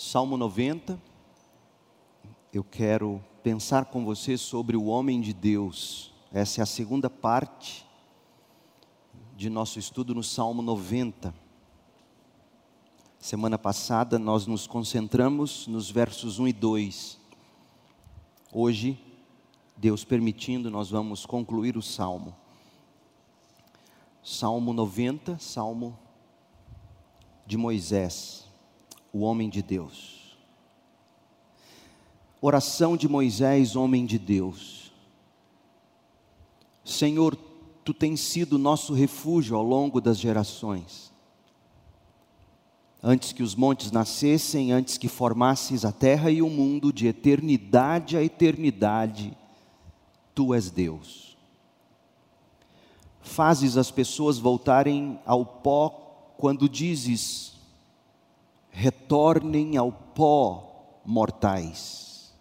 Salmo 90, eu quero pensar com você sobre o homem de Deus. Essa é a segunda parte de nosso estudo no Salmo 90. Semana passada nós nos concentramos nos versos 1 e 2. Hoje, Deus permitindo, nós vamos concluir o salmo. Salmo 90, salmo de Moisés, o homem de Deus. Oração de Moisés, homem de Deus. Senhor, tu tens sido nosso refúgio ao longo das gerações. Antes que os montes nascessem, antes que formasses a terra e o mundo, de eternidade a eternidade, tu és Deus. Fazes as pessoas voltarem ao pó quando dizes: retornem ao pó, mortais.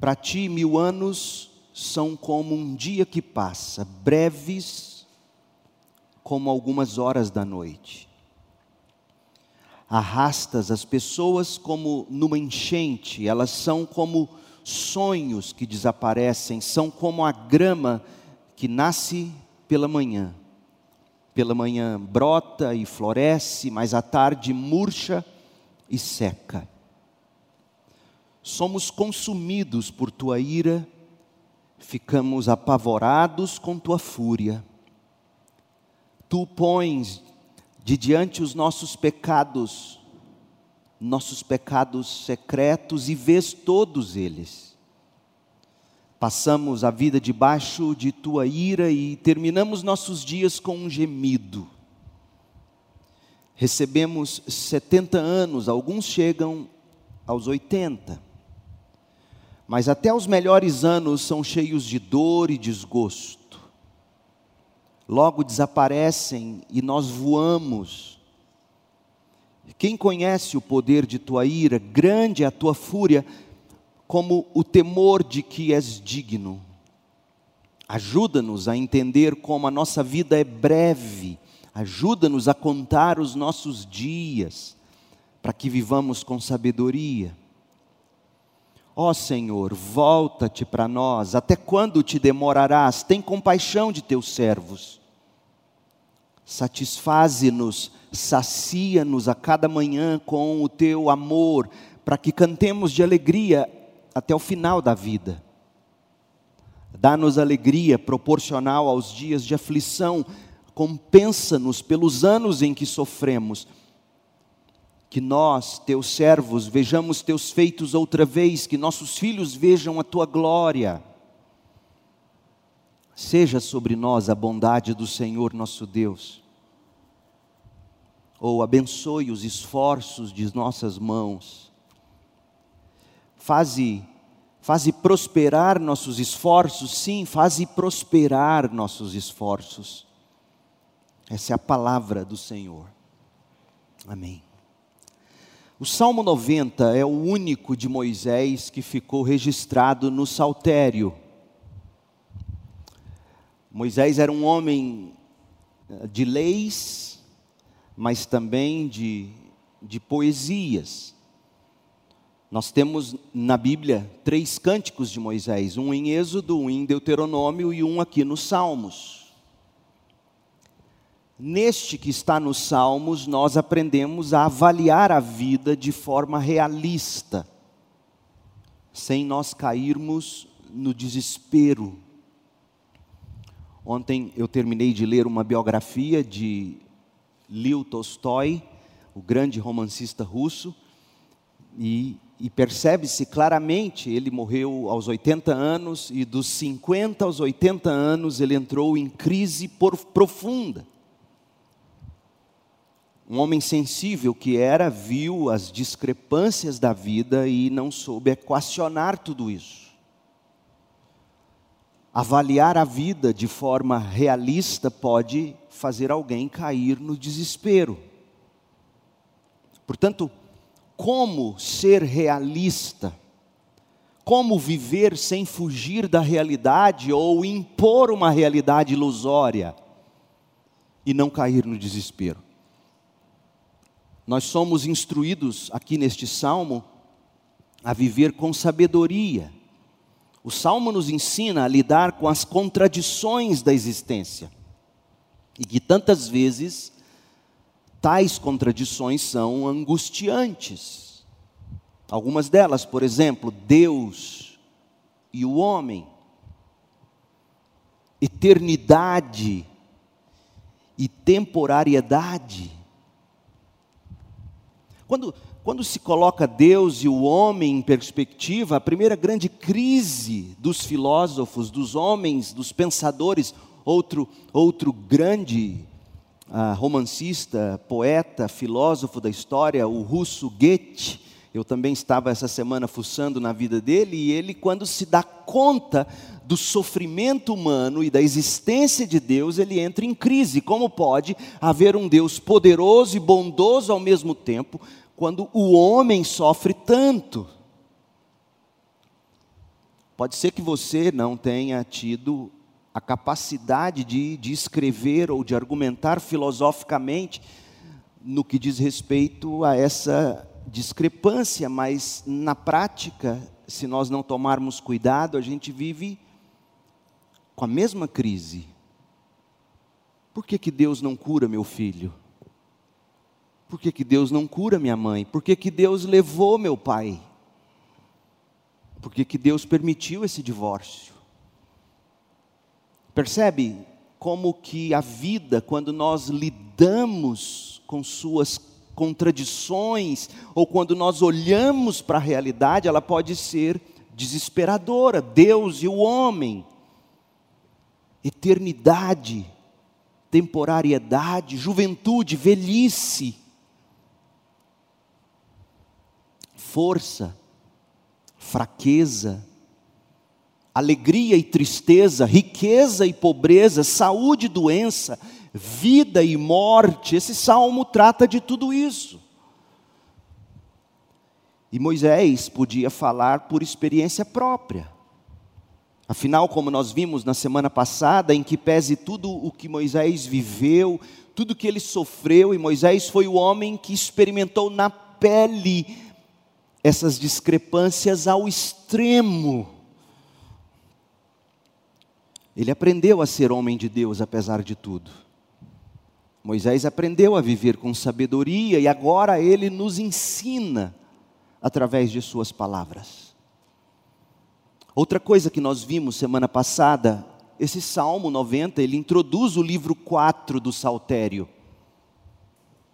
Para ti, mil anos são como um dia que passa, breves como algumas horas da noite. Arrastas as pessoas como numa enchente, elas são como sonhos que desaparecem, são como a grama que nasce pela manhã. Pela manhã brota e floresce, mas à tarde murcha e seca. Somos consumidos por tua ira, ficamos apavorados com tua fúria. Tu pões de diante os nossos pecados, nossos pecados secretos e vês todos eles. Passamos a vida debaixo de tua ira e terminamos nossos dias com um gemido. Recebemos 70 anos, alguns chegam aos 80. Mas até os melhores anos são cheios de dor e desgosto. Logo desaparecem e nós voamos quem conhece o poder de tua ira, grande é a tua fúria, como o temor de que és digno. Ajuda-nos a entender como a nossa vida é breve, ajuda-nos a contar os nossos dias, para que vivamos com sabedoria. Ó Senhor, volta-te para nós, até quando te demorarás? Tem compaixão de teus servos. Satisfaze-nos sacia-nos a cada manhã com o teu amor, para que cantemos de alegria até o final da vida. Dá-nos alegria proporcional aos dias de aflição, compensa-nos pelos anos em que sofremos. Que nós, teus servos, vejamos teus feitos outra vez, que nossos filhos vejam a tua glória. Seja sobre nós a bondade do Senhor nosso Deus ou abençoe os esforços de nossas mãos. Faze, faze prosperar nossos esforços, sim, faze prosperar nossos esforços. Essa é a palavra do Senhor. Amém. O Salmo 90 é o único de Moisés que ficou registrado no saltério. Moisés era um homem eh, de leis, mas também de, de poesias. Nós temos na Bíblia três cânticos de Moisés: um em Êxodo, um em Deuteronômio e um aqui nos Salmos. Neste que está nos Salmos, nós aprendemos a avaliar a vida de forma realista, sem nós cairmos no desespero. Ontem eu terminei de ler uma biografia de Leo Tolstói, o grande romancista russo, e, e percebe-se claramente, ele morreu aos 80 anos, e dos 50 aos 80 anos ele entrou em crise profunda. Um homem sensível que era, viu as discrepâncias da vida e não soube equacionar tudo isso. Avaliar a vida de forma realista pode fazer alguém cair no desespero. Portanto, como ser realista? Como viver sem fugir da realidade ou impor uma realidade ilusória e não cair no desespero? nós somos instruídos aqui neste salmo a viver com sabedoria. O salmo nos ensina a lidar com as contradições da existência. E que tantas vezes tais contradições são angustiantes. Algumas delas, por exemplo, Deus e o homem, eternidade e temporariedade. Quando, quando se coloca Deus e o homem em perspectiva, a primeira grande crise dos filósofos, dos homens, dos pensadores, outro, outro grande uh, romancista, poeta, filósofo da história, o russo Goethe, eu também estava essa semana fuçando na vida dele, e ele, quando se dá conta do sofrimento humano e da existência de Deus, ele entra em crise. Como pode haver um Deus poderoso e bondoso ao mesmo tempo, quando o homem sofre tanto? Pode ser que você não tenha tido a capacidade de, de escrever ou de argumentar filosoficamente no que diz respeito a essa discrepância, mas na prática, se nós não tomarmos cuidado, a gente vive com a mesma crise. Por que, que Deus não cura meu filho? Por que, que Deus não cura minha mãe? Por que, que Deus levou meu pai? Por que, que Deus permitiu esse divórcio? Percebe como que a vida, quando nós lidamos com suas contradições, ou quando nós olhamos para a realidade, ela pode ser desesperadora. Deus e o homem eternidade, temporariedade, juventude, velhice, força, fraqueza, alegria e tristeza, riqueza e pobreza, saúde e doença, vida e morte. Esse salmo trata de tudo isso. E Moisés podia falar por experiência própria. Afinal, como nós vimos na semana passada, em que pese tudo o que Moisés viveu, tudo que ele sofreu, e Moisés foi o homem que experimentou na pele essas discrepâncias ao extremo. Ele aprendeu a ser homem de Deus apesar de tudo. Moisés aprendeu a viver com sabedoria e agora ele nos ensina através de suas palavras. Outra coisa que nós vimos semana passada, esse Salmo 90, ele introduz o livro 4 do Saltério.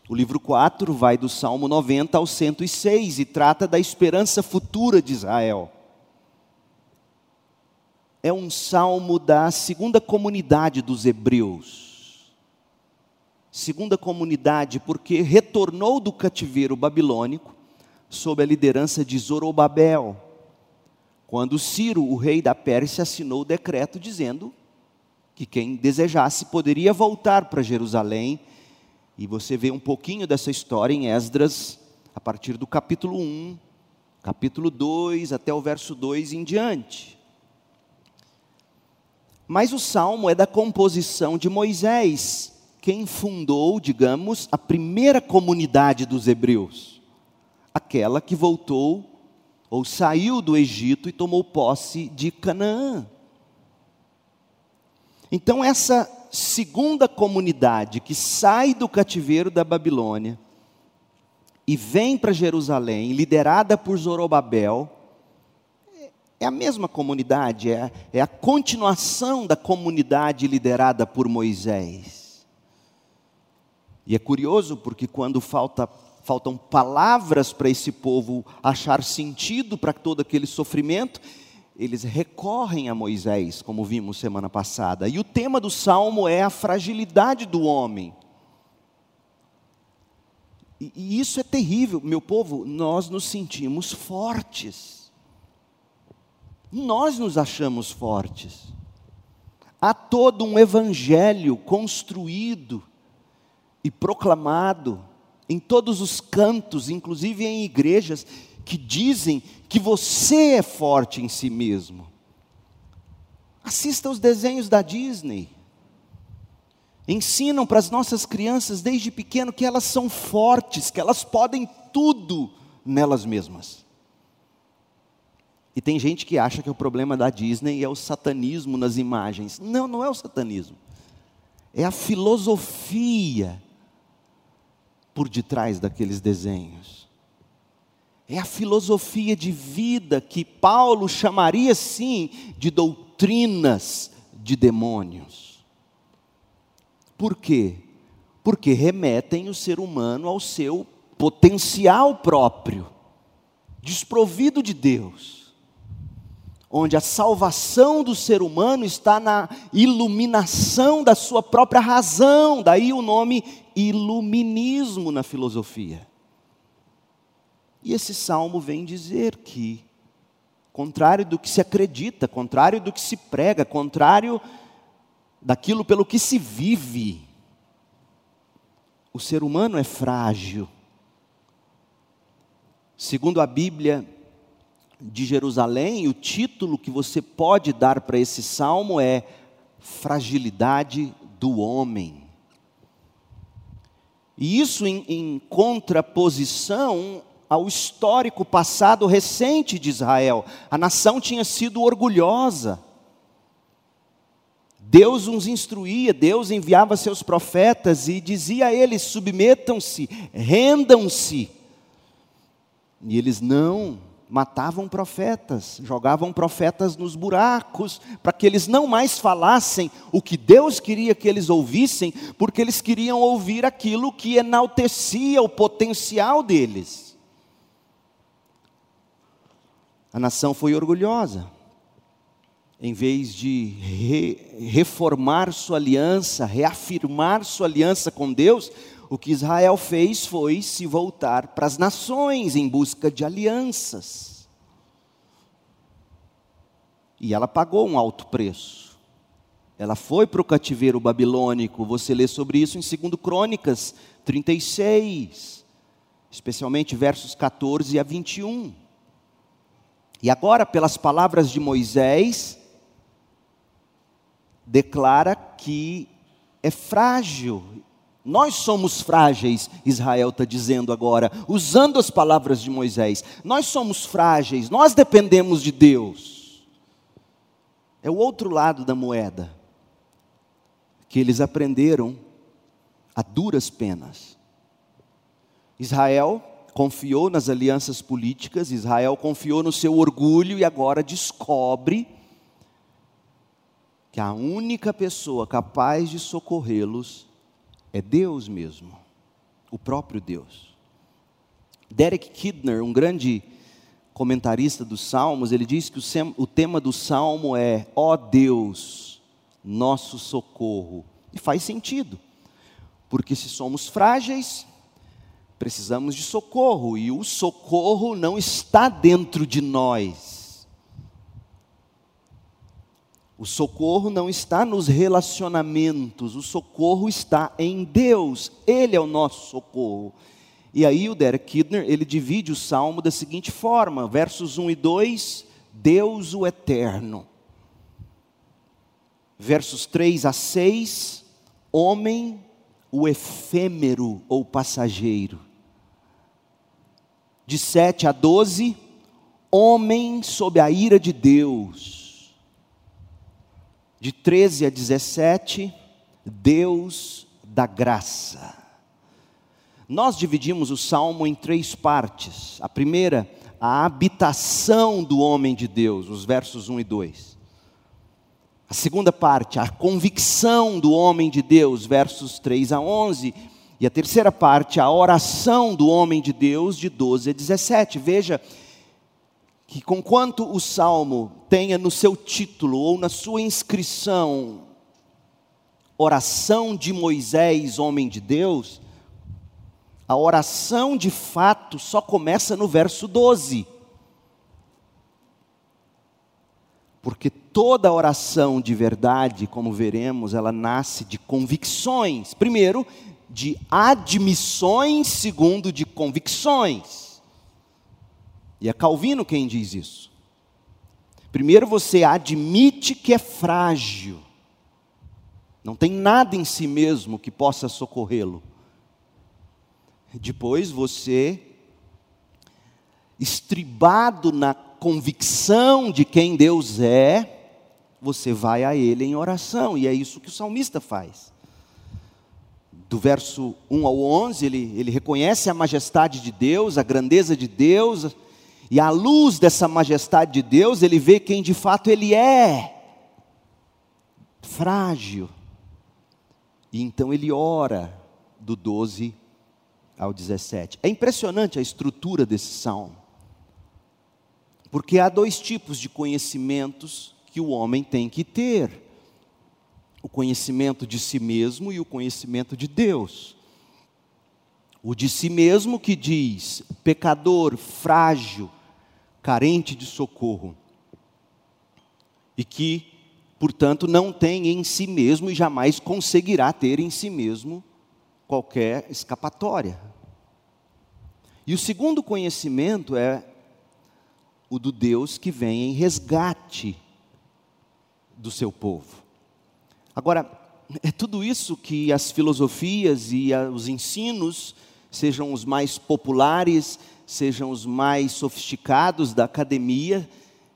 O livro 4 vai do Salmo 90 ao 106 e trata da esperança futura de Israel. É um salmo da segunda comunidade dos hebreus. Segunda comunidade, porque retornou do cativeiro babilônico sob a liderança de Zorobabel quando Ciro, o rei da Pérsia, assinou o decreto dizendo que quem desejasse poderia voltar para Jerusalém. E você vê um pouquinho dessa história em Esdras, a partir do capítulo 1, capítulo 2, até o verso 2 em diante. Mas o salmo é da composição de Moisés, quem fundou, digamos, a primeira comunidade dos hebreus, aquela que voltou ou saiu do Egito e tomou posse de Canaã. Então, essa segunda comunidade que sai do cativeiro da Babilônia e vem para Jerusalém, liderada por Zorobabel, é a mesma comunidade, é, é a continuação da comunidade liderada por Moisés. E é curioso porque quando falta faltam palavras para esse povo achar sentido para todo aquele sofrimento, eles recorrem a Moisés, como vimos semana passada. E o tema do salmo é a fragilidade do homem. E isso é terrível, meu povo, nós nos sentimos fortes. Nós nos achamos fortes. Há todo um evangelho construído e proclamado em todos os cantos, inclusive em igrejas, que dizem que você é forte em si mesmo. Assista os desenhos da Disney. ensinam para as nossas crianças desde pequeno que elas são fortes, que elas podem tudo nelas mesmas. E tem gente que acha que o problema da Disney é o satanismo nas imagens. Não, não é o satanismo. É a filosofia por detrás daqueles desenhos. É a filosofia de vida que Paulo chamaria sim de doutrinas de demônios. Por quê? Porque remetem o ser humano ao seu potencial próprio, desprovido de Deus, onde a salvação do ser humano está na iluminação da sua própria razão, daí o nome iluminismo na filosofia. E esse salmo vem dizer que, contrário do que se acredita, contrário do que se prega, contrário daquilo pelo que se vive, o ser humano é frágil. Segundo a Bíblia de Jerusalém, o título que você pode dar para esse salmo é Fragilidade do Homem. E isso em, em contraposição ao histórico passado recente de Israel. A nação tinha sido orgulhosa. Deus os instruía, Deus enviava seus profetas e dizia a eles: submetam-se, rendam-se. E eles não matavam profetas, jogavam profetas nos buracos, para que eles não mais falassem o que Deus queria que eles ouvissem, porque eles queriam ouvir aquilo que enaltecia o potencial deles. A nação foi orgulhosa. Em vez de re, reformar sua aliança, reafirmar sua aliança com Deus, o que Israel fez foi se voltar para as nações em busca de alianças. E ela pagou um alto preço. Ela foi para o cativeiro babilônico. Você lê sobre isso em 2 Crônicas 36, especialmente versos 14 a 21. E agora, pelas palavras de Moisés, declara que é frágil. Nós somos frágeis, Israel está dizendo agora, usando as palavras de Moisés. Nós somos frágeis, nós dependemos de Deus. É o outro lado da moeda, que eles aprenderam a duras penas. Israel confiou nas alianças políticas, Israel confiou no seu orgulho e agora descobre que a única pessoa capaz de socorrê-los é Deus mesmo, o próprio Deus. Derek Kidner, um grande comentarista dos Salmos, ele diz que o tema do Salmo é: Ó oh Deus, nosso socorro. E faz sentido, porque se somos frágeis, precisamos de socorro e o socorro não está dentro de nós. O socorro não está nos relacionamentos, o socorro está em Deus, Ele é o nosso socorro. E aí o Derek Kidner, ele divide o salmo da seguinte forma, versos 1 e 2, Deus o eterno. Versos 3 a 6, homem o efêmero ou passageiro de 7 a 12, homem sob a ira de Deus. De 13 a 17, Deus da graça. Nós dividimos o salmo em três partes. A primeira, a habitação do homem de Deus, os versos 1 e 2. A segunda parte, a convicção do homem de Deus, versos 3 a 11 e a terceira parte, a oração do homem de Deus, de 12 a 17. Veja que, conquanto o salmo tenha no seu título ou na sua inscrição, oração de Moisés, homem de Deus, a oração de fato só começa no verso 12. Porque toda oração de verdade, como veremos, ela nasce de convicções. Primeiro, de admissões segundo de convicções. E é Calvino quem diz isso. Primeiro você admite que é frágil. Não tem nada em si mesmo que possa socorrê-lo. Depois você, estribado na convicção de quem Deus é, você vai a Ele em oração, e é isso que o salmista faz. Do verso 1 ao 11, ele, ele reconhece a majestade de Deus, a grandeza de Deus, e à luz dessa majestade de Deus, ele vê quem de fato ele é frágil. E então ele ora do 12 ao 17. É impressionante a estrutura desse salmo. Porque há dois tipos de conhecimentos que o homem tem que ter: o conhecimento de si mesmo e o conhecimento de Deus. O de si mesmo que diz, pecador, frágil, carente de socorro, e que, portanto, não tem em si mesmo e jamais conseguirá ter em si mesmo qualquer escapatória. E o segundo conhecimento é o do Deus que vem em resgate do seu povo. Agora, é tudo isso que as filosofias e os ensinos, sejam os mais populares, sejam os mais sofisticados da academia,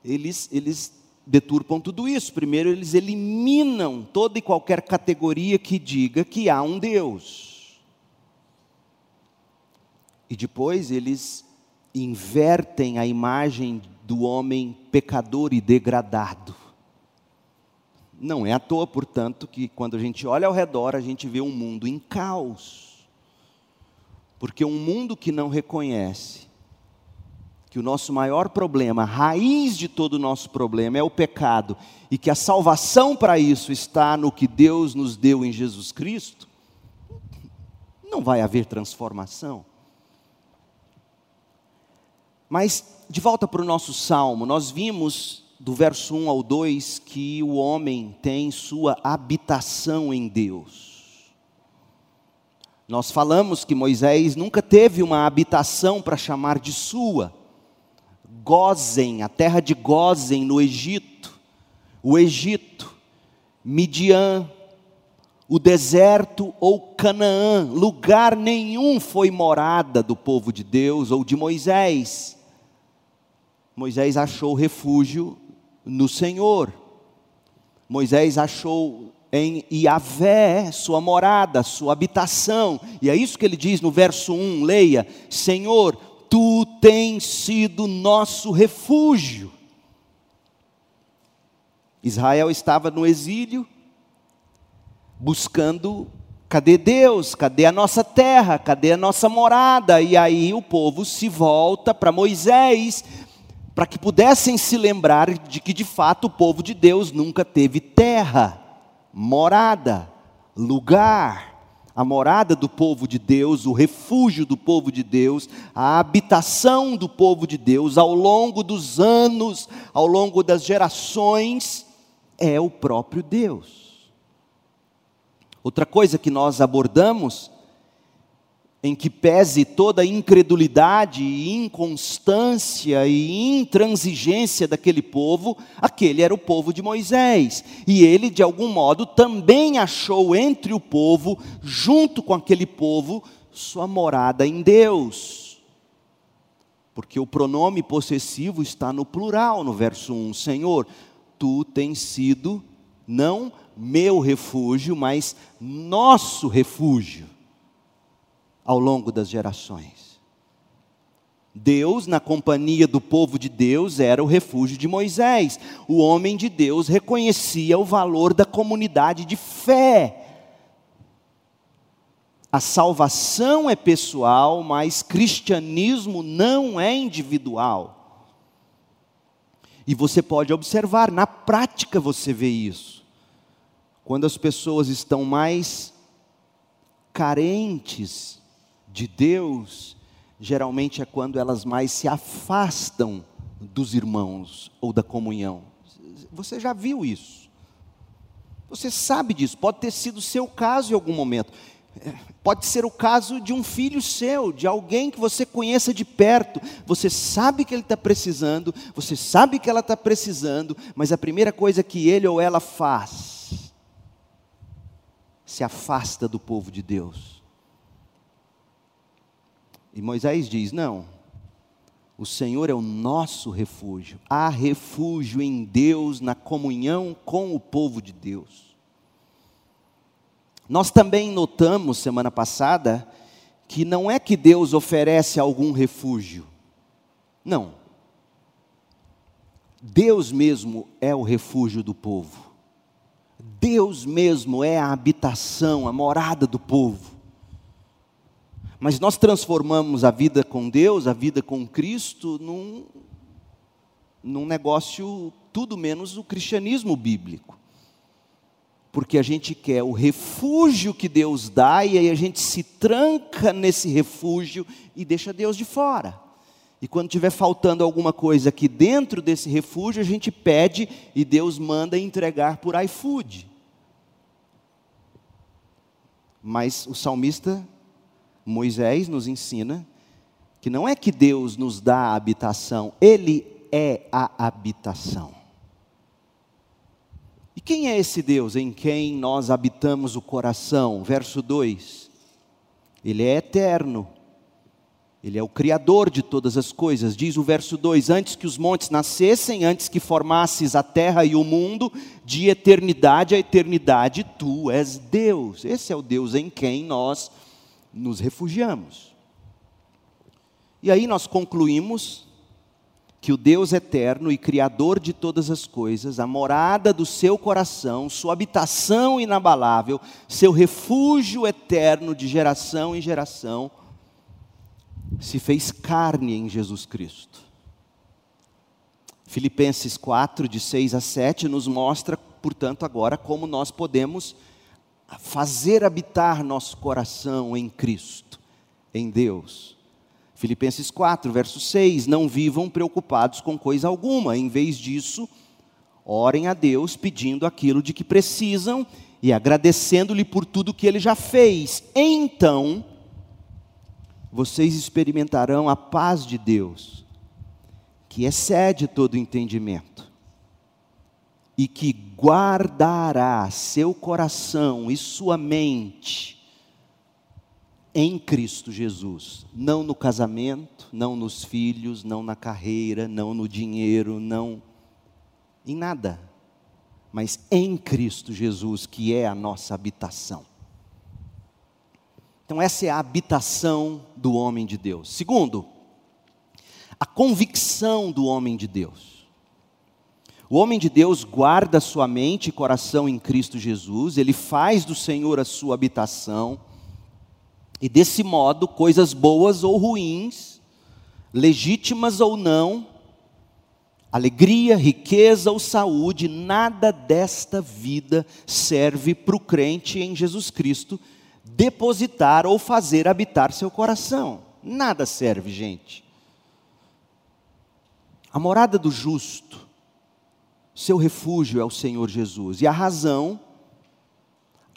eles, eles deturpam tudo isso. Primeiro, eles eliminam toda e qualquer categoria que diga que há um Deus. E depois eles invertem a imagem do homem pecador e degradado. Não é à toa, portanto, que quando a gente olha ao redor, a gente vê um mundo em caos. Porque um mundo que não reconhece que o nosso maior problema, a raiz de todo o nosso problema é o pecado, e que a salvação para isso está no que Deus nos deu em Jesus Cristo, não vai haver transformação. Mas, de volta para o nosso salmo, nós vimos do verso 1 ao 2 que o homem tem sua habitação em Deus. Nós falamos que Moisés nunca teve uma habitação para chamar de sua. Gozen, a terra de Gozen no Egito, o Egito, Midian, o deserto ou Canaã, lugar nenhum foi morada do povo de Deus ou de Moisés. Moisés achou refúgio no Senhor. Moisés achou em Iavé sua morada, sua habitação. E é isso que ele diz no verso 1, leia: Senhor, tu tens sido nosso refúgio. Israel estava no exílio, buscando cadê Deus, cadê a nossa terra, cadê a nossa morada? E aí o povo se volta para Moisés para que pudessem se lembrar de que de fato o povo de Deus nunca teve terra, morada, lugar. A morada do povo de Deus, o refúgio do povo de Deus, a habitação do povo de Deus ao longo dos anos, ao longo das gerações, é o próprio Deus. Outra coisa que nós abordamos em que pese toda a incredulidade e inconstância e intransigência daquele povo, aquele era o povo de Moisés. E ele, de algum modo, também achou entre o povo, junto com aquele povo, sua morada em Deus. Porque o pronome possessivo está no plural, no verso 1. Senhor, tu tens sido não meu refúgio, mas nosso refúgio ao longo das gerações. Deus, na companhia do povo de Deus, era o refúgio de Moisés. O homem de Deus reconhecia o valor da comunidade de fé. A salvação é pessoal, mas cristianismo não é individual. E você pode observar, na prática você vê isso. Quando as pessoas estão mais carentes de Deus, geralmente é quando elas mais se afastam dos irmãos ou da comunhão. Você já viu isso? Você sabe disso, pode ter sido seu caso em algum momento. É, pode ser o caso de um filho seu, de alguém que você conheça de perto. Você sabe que ele está precisando, você sabe que ela está precisando, mas a primeira coisa que ele ou ela faz se afasta do povo de Deus. E Moisés diz: Não, o Senhor é o nosso refúgio. Há refúgio em Deus, na comunhão com o povo de Deus. Nós também notamos semana passada que não é que Deus oferece algum refúgio. Não. Deus mesmo é o refúgio do povo. Deus mesmo é a habitação, a morada do povo. Mas nós transformamos a vida com Deus, a vida com Cristo, num, num negócio tudo menos o cristianismo bíblico. Porque a gente quer o refúgio que Deus dá e aí a gente se tranca nesse refúgio e deixa Deus de fora. E quando tiver faltando alguma coisa aqui dentro desse refúgio, a gente pede e Deus manda entregar por iFood. Mas o salmista Moisés nos ensina que não é que Deus nos dá a habitação, Ele é a habitação. E quem é esse Deus em quem nós habitamos o coração? Verso 2: Ele é eterno, Ele é o Criador de todas as coisas. Diz o verso 2: Antes que os montes nascessem, antes que formasses a terra e o mundo, de eternidade a eternidade, tu és Deus. Esse é o Deus em quem nós nos refugiamos. E aí nós concluímos que o Deus eterno e criador de todas as coisas, a morada do seu coração, sua habitação inabalável, seu refúgio eterno de geração em geração, se fez carne em Jesus Cristo. Filipenses 4, de 6 a 7, nos mostra, portanto, agora como nós podemos fazer habitar nosso coração em Cristo, em Deus. Filipenses 4, verso 6: Não vivam preocupados com coisa alguma, em vez disso, orem a Deus pedindo aquilo de que precisam e agradecendo-lhe por tudo que ele já fez. Então, vocês experimentarão a paz de Deus, que excede todo entendimento e que guardará seu coração e sua mente em Cristo Jesus, não no casamento, não nos filhos, não na carreira, não no dinheiro, não em nada, mas em Cristo Jesus, que é a nossa habitação. Então, essa é a habitação do homem de Deus. Segundo, a convicção do homem de Deus. O homem de Deus guarda sua mente e coração em Cristo Jesus, ele faz do Senhor a sua habitação, e desse modo, coisas boas ou ruins, legítimas ou não, alegria, riqueza ou saúde, nada desta vida serve para o crente em Jesus Cristo depositar ou fazer habitar seu coração. Nada serve, gente. A morada do justo seu refúgio é o Senhor Jesus. E a razão,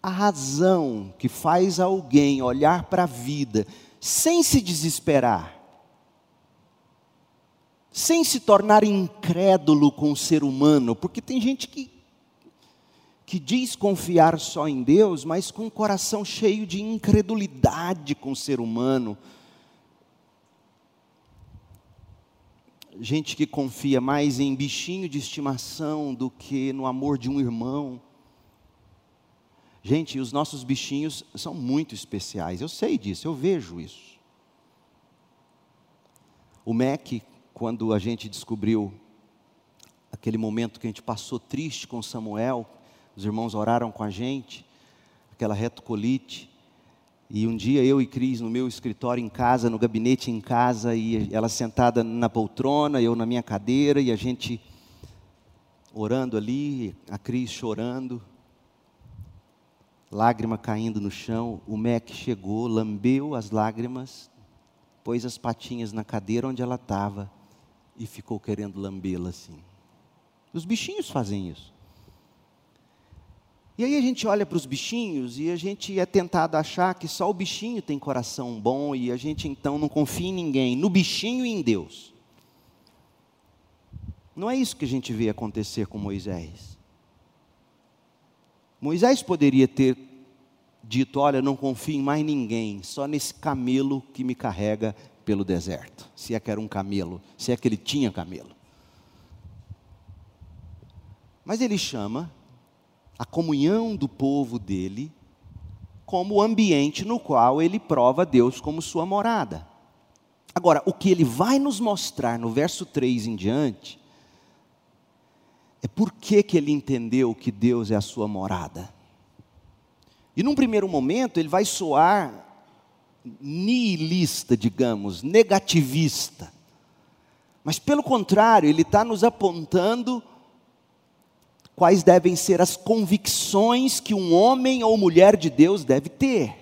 a razão que faz alguém olhar para a vida sem se desesperar, sem se tornar incrédulo com o ser humano, porque tem gente que, que diz confiar só em Deus, mas com o coração cheio de incredulidade com o ser humano, gente que confia mais em bichinho de estimação do que no amor de um irmão. Gente, os nossos bichinhos são muito especiais, eu sei disso, eu vejo isso. O MEC, quando a gente descobriu aquele momento que a gente passou triste com Samuel, os irmãos oraram com a gente, aquela retocolite, e um dia eu e Cris no meu escritório em casa, no gabinete em casa, e ela sentada na poltrona, eu na minha cadeira, e a gente orando ali, a Cris chorando, lágrima caindo no chão. O Mac chegou, lambeu as lágrimas, pôs as patinhas na cadeira onde ela estava e ficou querendo lambê-la assim. Os bichinhos fazem isso. E aí a gente olha para os bichinhos e a gente é tentado achar que só o bichinho tem coração bom e a gente então não confia em ninguém, no bichinho e em Deus. Não é isso que a gente vê acontecer com Moisés. Moisés poderia ter dito: Olha, não confio em mais ninguém, só nesse camelo que me carrega pelo deserto. Se é que era um camelo, se é que ele tinha camelo. Mas ele chama a comunhão do povo dele como o ambiente no qual ele prova Deus como sua morada. Agora, o que ele vai nos mostrar no verso 3 em diante, é por que, que ele entendeu que Deus é a sua morada. E num primeiro momento ele vai soar nihilista, digamos, negativista. Mas pelo contrário, ele está nos apontando quais devem ser as convicções que um homem ou mulher de Deus deve ter.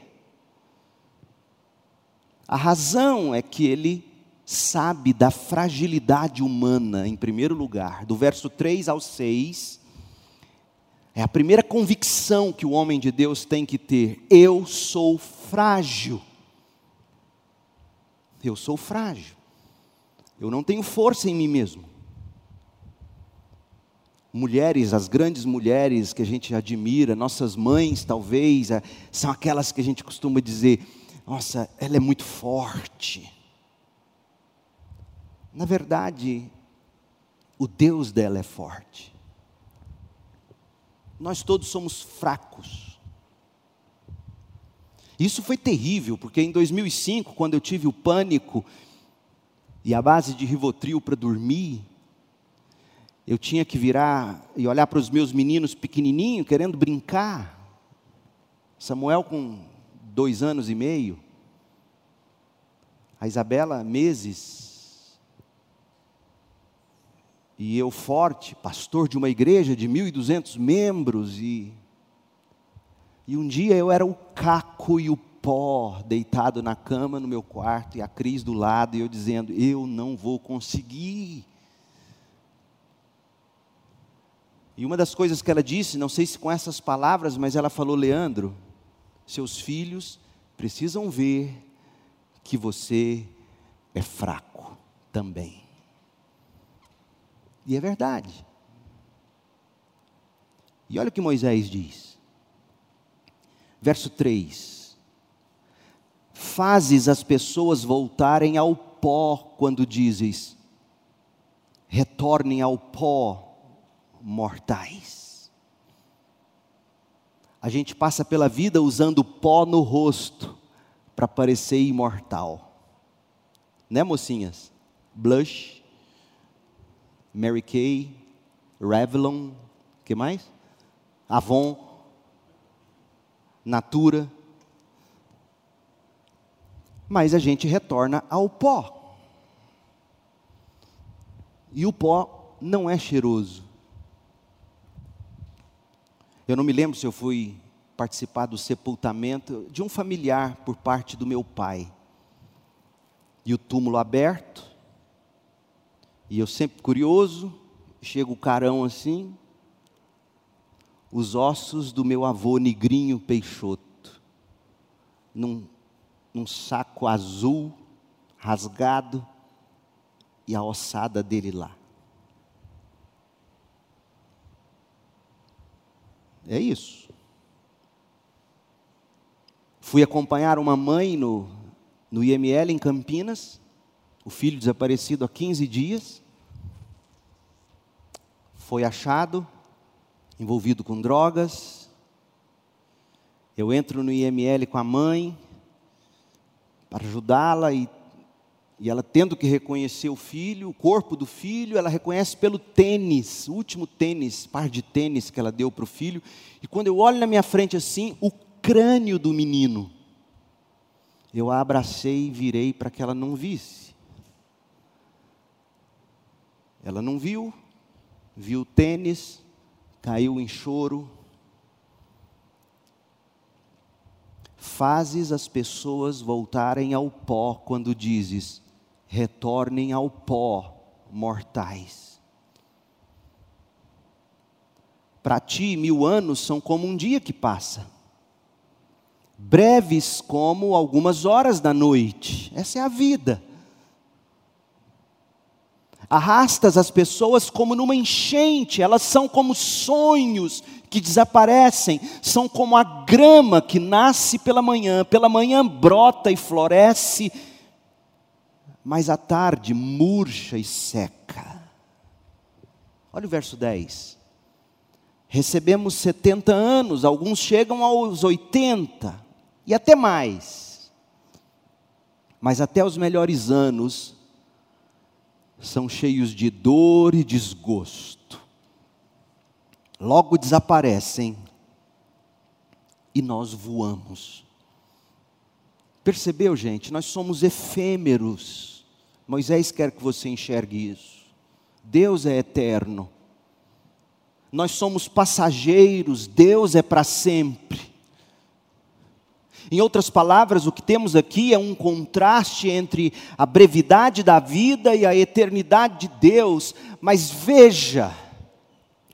A razão é que ele sabe da fragilidade humana, em primeiro lugar, do verso 3 ao 6. É a primeira convicção que o homem de Deus tem que ter: eu sou frágil. Eu sou frágil. Eu não tenho força em mim mesmo mulheres, as grandes mulheres que a gente admira, nossas mães talvez, é, são aquelas que a gente costuma dizer: nossa, ela é muito forte. Na verdade, o Deus dela é forte. Nós todos somos fracos. Isso foi terrível, porque em 2005, quando eu tive o pânico e a base de Rivotril para dormir, eu tinha que virar e olhar para os meus meninos pequenininhos, querendo brincar. Samuel com dois anos e meio. A Isabela, meses. E eu forte, pastor de uma igreja de 1.200 membros. E, e um dia eu era o caco e o pó deitado na cama no meu quarto e a Cris do lado e eu dizendo: Eu não vou conseguir. E uma das coisas que ela disse, não sei se com essas palavras, mas ela falou: Leandro, seus filhos precisam ver que você é fraco também. E é verdade. E olha o que Moisés diz. Verso 3: Fazes as pessoas voltarem ao pó quando dizes, retornem ao pó mortais. A gente passa pela vida usando pó no rosto para parecer imortal. Né, mocinhas? Blush, Mary Kay, Revlon, que mais? Avon, Natura. Mas a gente retorna ao pó. E o pó não é cheiroso. Eu não me lembro se eu fui participar do sepultamento de um familiar por parte do meu pai. E o túmulo aberto. E eu sempre curioso, chega o carão assim, os ossos do meu avô Negrinho Peixoto, num, num saco azul, rasgado, e a ossada dele lá. É isso. Fui acompanhar uma mãe no, no IML em Campinas, o filho desaparecido há 15 dias. Foi achado, envolvido com drogas. Eu entro no IML com a mãe para ajudá-la e e ela tendo que reconhecer o filho, o corpo do filho, ela reconhece pelo tênis, o último tênis, par de tênis que ela deu para o filho. E quando eu olho na minha frente assim, o crânio do menino, eu a abracei e virei para que ela não visse. Ela não viu, viu o tênis, caiu em choro. Fazes as pessoas voltarem ao pó quando dizes: retornem ao pó, mortais. Para ti, mil anos são como um dia que passa, breves como algumas horas da noite. Essa é a vida. Arrastas as pessoas como numa enchente, elas são como sonhos que desaparecem, são como a grama que nasce pela manhã, pela manhã brota e floresce, mas à tarde murcha e seca. Olha o verso 10. Recebemos 70 anos, alguns chegam aos 80 e até mais. Mas até os melhores anos são cheios de dor e desgosto. Logo desaparecem e nós voamos. Percebeu, gente? Nós somos efêmeros. Moisés quer que você enxergue isso. Deus é eterno. Nós somos passageiros, Deus é para sempre. Em outras palavras, o que temos aqui é um contraste entre a brevidade da vida e a eternidade de Deus. Mas veja,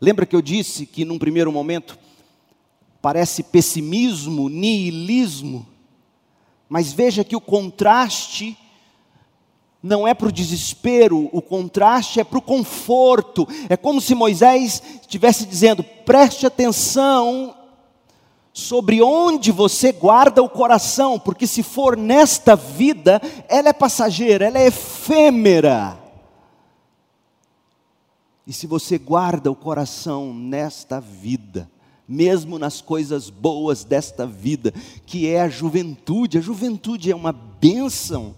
lembra que eu disse que num primeiro momento parece pessimismo, niilismo, mas veja que o contraste não é para o desespero, o contraste é para o conforto. É como se Moisés estivesse dizendo: preste atenção sobre onde você guarda o coração, porque se for nesta vida, ela é passageira, ela é efêmera. E se você guarda o coração nesta vida, mesmo nas coisas boas desta vida, que é a juventude, a juventude é uma bênção.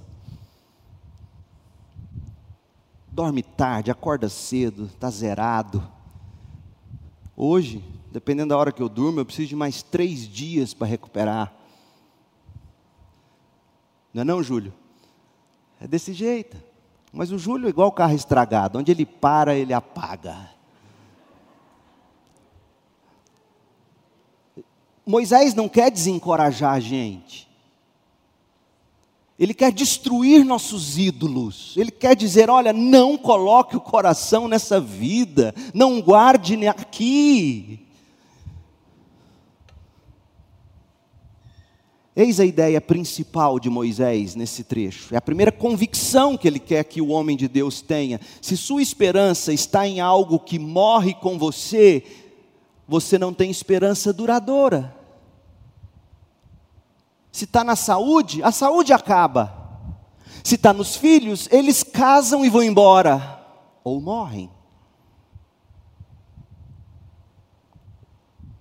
Dorme tarde, acorda cedo, está zerado. Hoje, dependendo da hora que eu durmo, eu preciso de mais três dias para recuperar. Não é não, Júlio? É desse jeito. Mas o Júlio é igual o carro estragado, onde ele para, ele apaga. Moisés não quer desencorajar a gente. Ele quer destruir nossos ídolos. Ele quer dizer: olha, não coloque o coração nessa vida, não guarde aqui. Eis a ideia principal de Moisés nesse trecho. É a primeira convicção que ele quer que o homem de Deus tenha. Se sua esperança está em algo que morre com você, você não tem esperança duradoura. Se está na saúde, a saúde acaba. Se está nos filhos, eles casam e vão embora, ou morrem.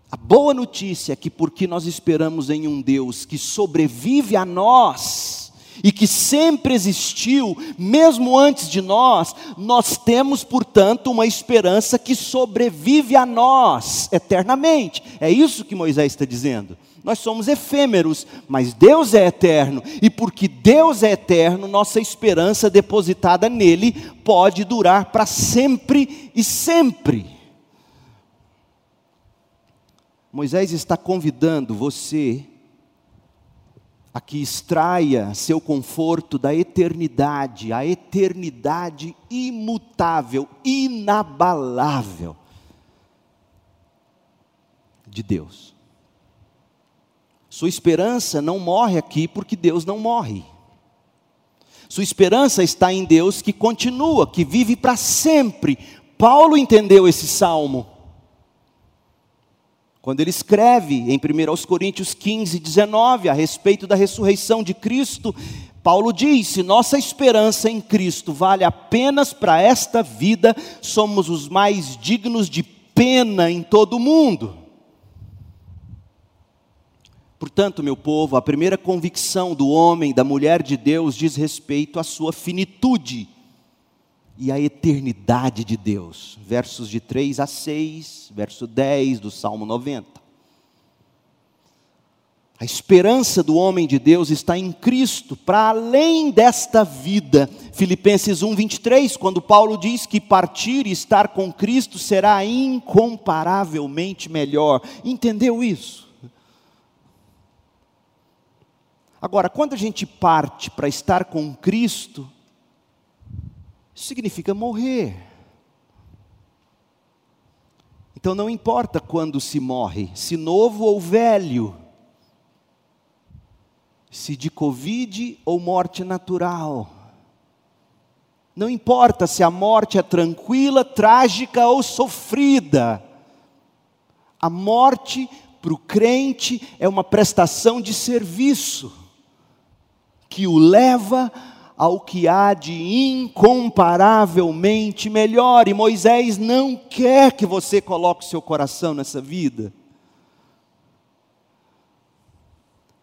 A boa notícia é que, porque nós esperamos em um Deus que sobrevive a nós e que sempre existiu, mesmo antes de nós, nós temos, portanto, uma esperança que sobrevive a nós eternamente. É isso que Moisés está dizendo. Nós somos efêmeros, mas Deus é eterno, e porque Deus é eterno, nossa esperança depositada nele pode durar para sempre e sempre. Moisés está convidando você a que extraia seu conforto da eternidade, a eternidade imutável, inabalável de Deus. Sua esperança não morre aqui porque Deus não morre. Sua esperança está em Deus que continua, que vive para sempre. Paulo entendeu esse salmo. Quando ele escreve em 1 Coríntios 15, 19, a respeito da ressurreição de Cristo, Paulo diz: se nossa esperança em Cristo vale apenas para esta vida, somos os mais dignos de pena em todo o mundo. Portanto, meu povo, a primeira convicção do homem, da mulher de Deus, diz respeito à sua finitude e à eternidade de Deus. Versos de 3 a 6, verso 10 do Salmo 90. A esperança do homem de Deus está em Cristo, para além desta vida. Filipenses 1:23, quando Paulo diz que partir e estar com Cristo será incomparavelmente melhor. Entendeu isso? Agora, quando a gente parte para estar com Cristo, significa morrer. Então não importa quando se morre, se novo ou velho, se de Covid ou morte natural. Não importa se a morte é tranquila, trágica ou sofrida. A morte para o crente é uma prestação de serviço que o leva ao que há de incomparavelmente melhor. E Moisés não quer que você coloque seu coração nessa vida.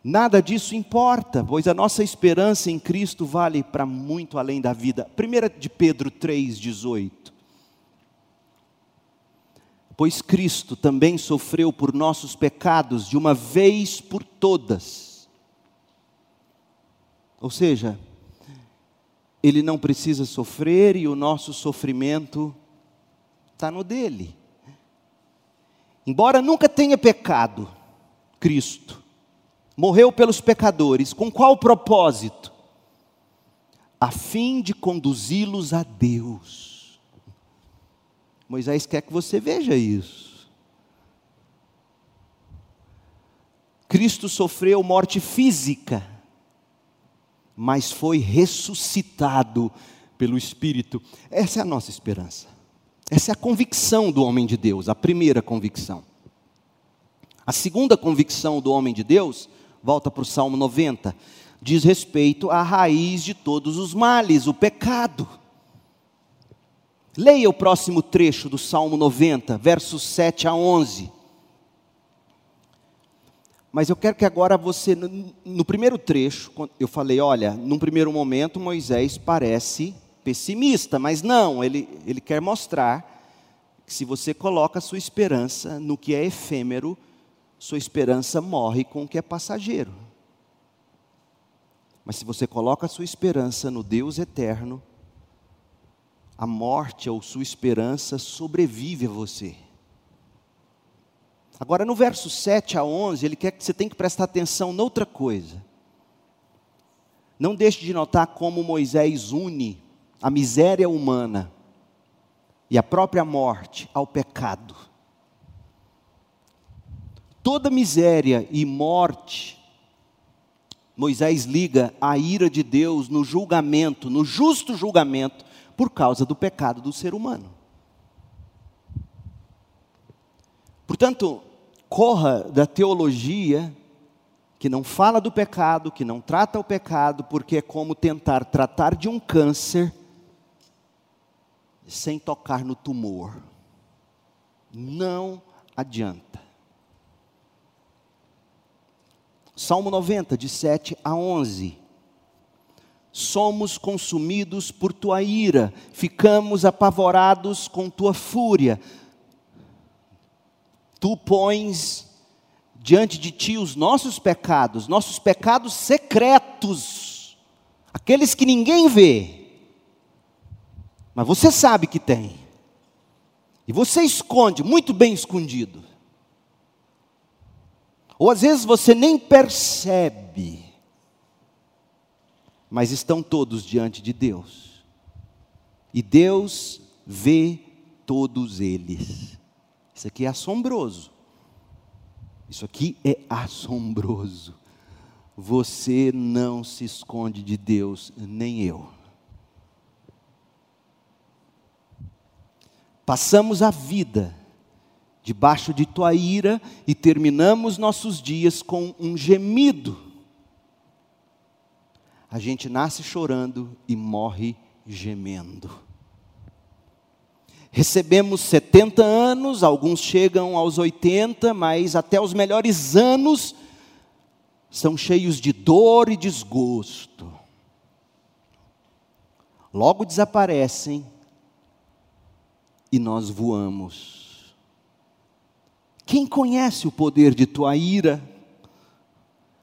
Nada disso importa, pois a nossa esperança em Cristo vale para muito além da vida. 1 de Pedro 3,18. Pois Cristo também sofreu por nossos pecados de uma vez por todas. Ou seja, ele não precisa sofrer e o nosso sofrimento está no dele. Embora nunca tenha pecado, Cristo morreu pelos pecadores, com qual propósito? A fim de conduzi-los a Deus. Moisés quer que você veja isso. Cristo sofreu morte física, mas foi ressuscitado pelo Espírito. Essa é a nossa esperança. Essa é a convicção do homem de Deus, a primeira convicção. A segunda convicção do homem de Deus volta para o Salmo 90, diz respeito à raiz de todos os males, o pecado. Leia o próximo trecho do Salmo 90, versos 7 a 11. Mas eu quero que agora você, no, primeiro trecho, eu falei, olha, num primeiro momento Moisés parece pessimista, mas não, ele, ele quer mostrar que se você coloca sua esperança no que é efêmero, sua esperança morre com o que é passageiro. Mas se você coloca sua esperança no Deus eterno, a morte ou sua esperança sobrevive a você. Agora, no verso 7 a 11, ele quer que você tenha que prestar atenção noutra coisa. Não deixe de notar como Moisés une a miséria humana e a própria morte ao pecado toda miséria e morte, Moisés liga a ira de Deus no julgamento, no justo julgamento, por causa do pecado do ser humano. Portanto, corra da teologia que não fala do pecado, que não trata o pecado, porque é como tentar tratar de um câncer sem tocar no tumor. Não adianta. Salmo 90, de 7 a 11. Somos consumidos por tua ira, ficamos apavorados com tua fúria. Tu pões diante de ti os nossos pecados, nossos pecados secretos, aqueles que ninguém vê, mas você sabe que tem, e você esconde, muito bem escondido. Ou às vezes você nem percebe, mas estão todos diante de Deus. E Deus vê todos eles. Isso aqui é assombroso. Isso aqui é assombroso. Você não se esconde de Deus, nem eu. Passamos a vida debaixo de tua ira e terminamos nossos dias com um gemido. A gente nasce chorando e morre gemendo. Recebemos 70 anos, alguns chegam aos 80, mas até os melhores anos são cheios de dor e desgosto. Logo desaparecem e nós voamos quem conhece o poder de tua ira?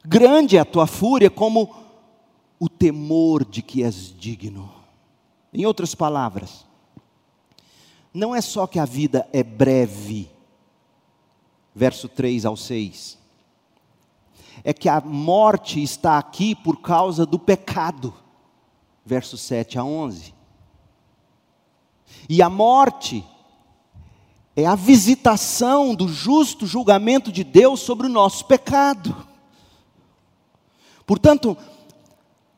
Grande é a tua fúria, como o temor de que és digno. Em outras palavras, não é só que a vida é breve, verso 3 ao 6, é que a morte está aqui por causa do pecado, verso 7 a 11. E a morte é a visitação do justo julgamento de Deus sobre o nosso pecado. Portanto,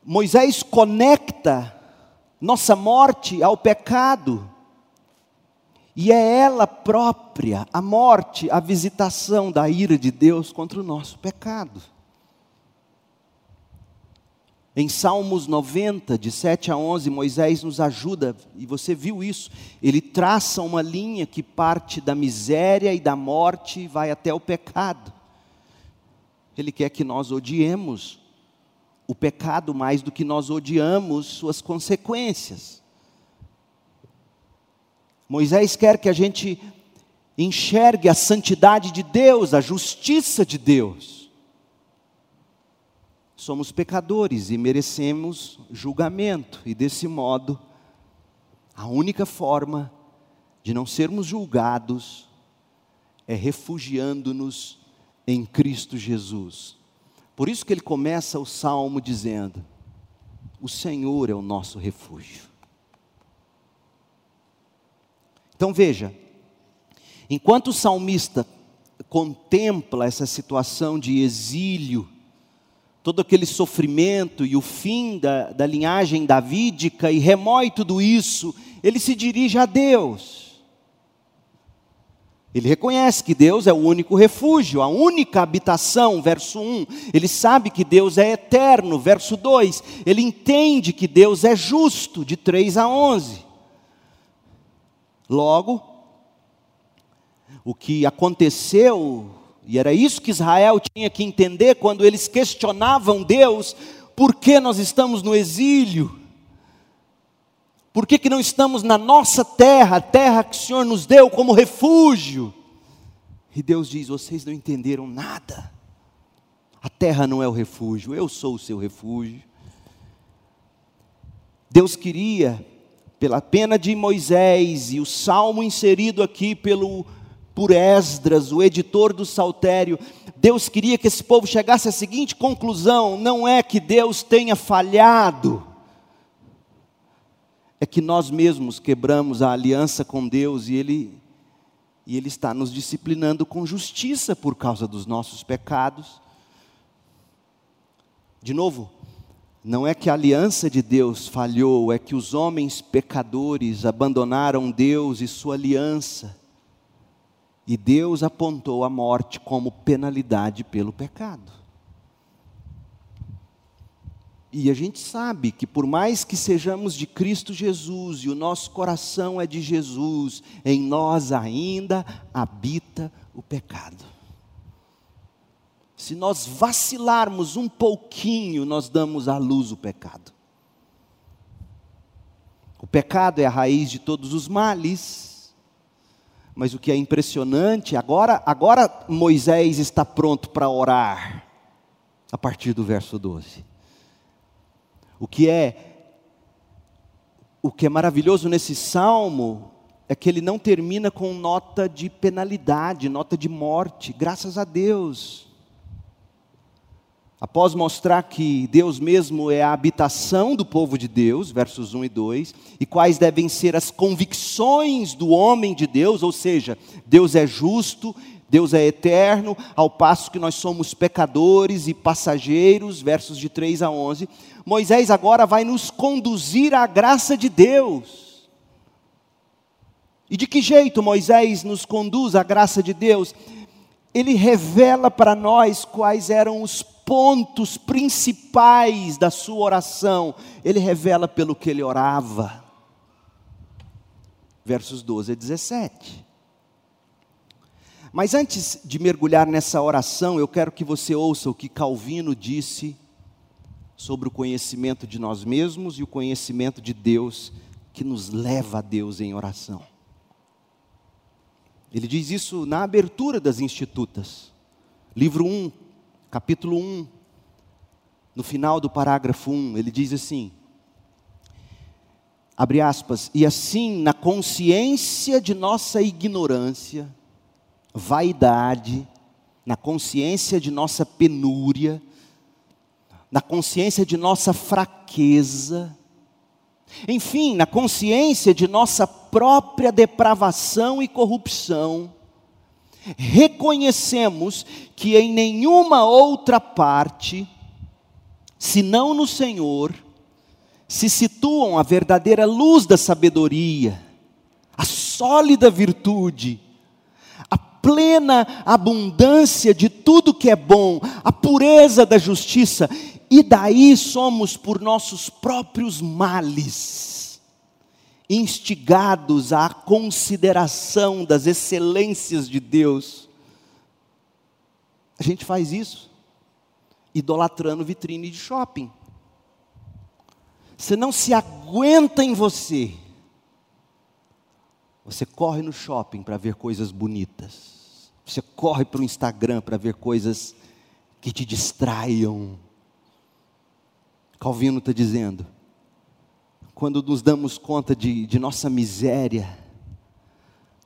Moisés conecta nossa morte ao pecado E é ela própria, a morte, a visitação da ira de Deus contra o nosso pecado. Em Salmos 90, de 7 a 11, Moisés nos ajuda, e você viu isso. Ele traça uma linha que parte da miséria e da morte e vai até o pecado. Ele quer que nós odiemos o pecado mais do que nós odiamos suas consequências. Moisés quer que a gente enxergue a santidade de Deus, a justiça de Deus somos pecadores e merecemos julgamento, e desse modo, a única forma de não sermos julgados é refugiando-nos em Cristo Jesus. Por isso que ele começa o salmo dizendo: O Senhor é o nosso refúgio. Então veja, enquanto o salmista contempla essa situação de exílio, todo aquele sofrimento e o fim da, da linhagem davídica e remói tudo isso, ele se dirige a Deus. Ele reconhece que Deus é o único refúgio, a única habitação, verso 1. Ele sabe que Deus é eterno, verso 2. Ele entende que Deus é justo, de 3 a 11. Logo, o que aconteceu e era isso que Israel tinha que entender quando eles questionavam Deus: por que nós estamos no exílio? Por que, que não estamos na nossa terra, a terra que o Senhor nos deu como refúgio? E Deus diz: vocês não entenderam nada. A terra não é o refúgio, eu sou o seu refúgio. Deus queria, pela pena de Moisés e o salmo inserido aqui pelo por Esdras, o editor do Saltério, Deus queria que esse povo chegasse à seguinte conclusão: não é que Deus tenha falhado, é que nós mesmos quebramos a aliança com Deus e Ele, e Ele está nos disciplinando com justiça por causa dos nossos pecados. De novo, não é que a aliança de Deus falhou, é que os homens pecadores abandonaram Deus e Sua aliança e Deus apontou a morte como penalidade pelo pecado. E a gente sabe que por mais que sejamos de Cristo Jesus e o nosso coração é de Jesus, em nós ainda habita o pecado. Se nós vacilarmos um pouquinho, nós damos à luz o pecado. O pecado é a raiz de todos os males. Mas o que é impressionante, agora, agora Moisés está pronto para orar, a partir do verso 12. O que é o que é maravilhoso nesse salmo é que ele não termina com nota de penalidade, nota de morte, graças a Deus. Após mostrar que Deus mesmo é a habitação do povo de Deus, versos 1 e 2, e quais devem ser as convicções do homem de Deus, ou seja, Deus é justo, Deus é eterno, ao passo que nós somos pecadores e passageiros, versos de 3 a 11. Moisés agora vai nos conduzir à graça de Deus. E de que jeito Moisés nos conduz à graça de Deus? Ele revela para nós quais eram os pontos principais da sua oração, ele revela pelo que ele orava. Versos 12 a 17. Mas antes de mergulhar nessa oração, eu quero que você ouça o que Calvino disse sobre o conhecimento de nós mesmos e o conhecimento de Deus que nos leva a Deus em oração. Ele diz isso na abertura das Institutas, livro 1, capítulo 1, no final do parágrafo 1, ele diz assim: abre aspas, e assim, na consciência de nossa ignorância, vaidade, na consciência de nossa penúria, na consciência de nossa fraqueza, enfim, na consciência de nossa própria depravação e corrupção, reconhecemos que em nenhuma outra parte, senão no Senhor, se situam a verdadeira luz da sabedoria, a sólida virtude, a plena abundância de tudo que é bom, a pureza da justiça, e daí somos por nossos próprios males, instigados à consideração das excelências de Deus. A gente faz isso, idolatrando vitrine de shopping. Você não se aguenta em você. Você corre no shopping para ver coisas bonitas. Você corre para o Instagram para ver coisas que te distraiam. Calvino está dizendo: quando nos damos conta de, de nossa miséria,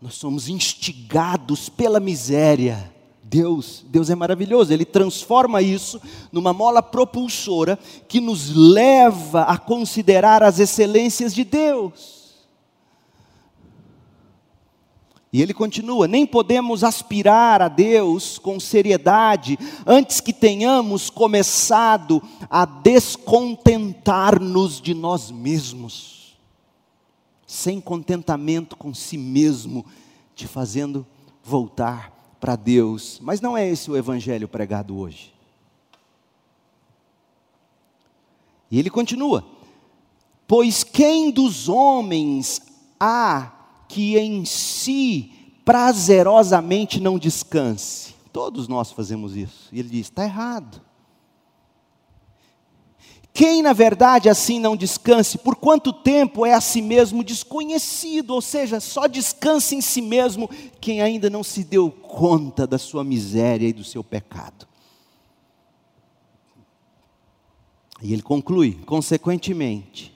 nós somos instigados pela miséria Deus, Deus é maravilhoso, Ele transforma isso numa mola propulsora que nos leva a considerar as excelências de Deus. E ele continua: nem podemos aspirar a Deus com seriedade antes que tenhamos começado a descontentar-nos de nós mesmos, sem contentamento com si mesmo, te fazendo voltar para Deus. Mas não é esse o evangelho pregado hoje. E ele continua: Pois quem dos homens há que em si prazerosamente não descanse? Todos nós fazemos isso. E ele diz: está errado. Quem, na verdade, assim não descanse, por quanto tempo é a si mesmo desconhecido, ou seja, só descansa em si mesmo quem ainda não se deu conta da sua miséria e do seu pecado. E ele conclui: consequentemente,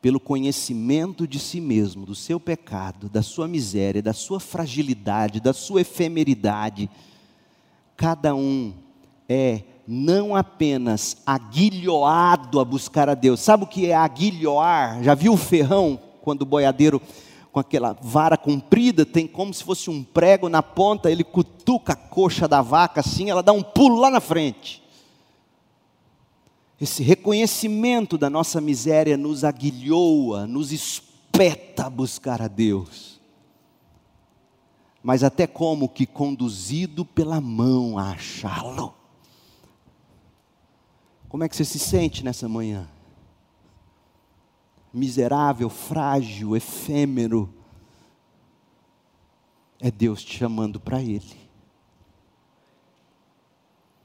pelo conhecimento de si mesmo, do seu pecado, da sua miséria, da sua fragilidade, da sua efemeridade, cada um é não apenas aguilhoado a buscar a Deus. Sabe o que é aguilhoar? Já viu o ferrão quando o boiadeiro com aquela vara comprida tem como se fosse um prego na ponta, ele cutuca a coxa da vaca assim, ela dá um pulo lá na frente. Esse reconhecimento da nossa miséria nos aguilhoa, nos espeta a buscar a Deus. Mas até como que conduzido pela mão a achá-lo. Como é que você se sente nessa manhã? Miserável, frágil, efêmero. É Deus te chamando para Ele.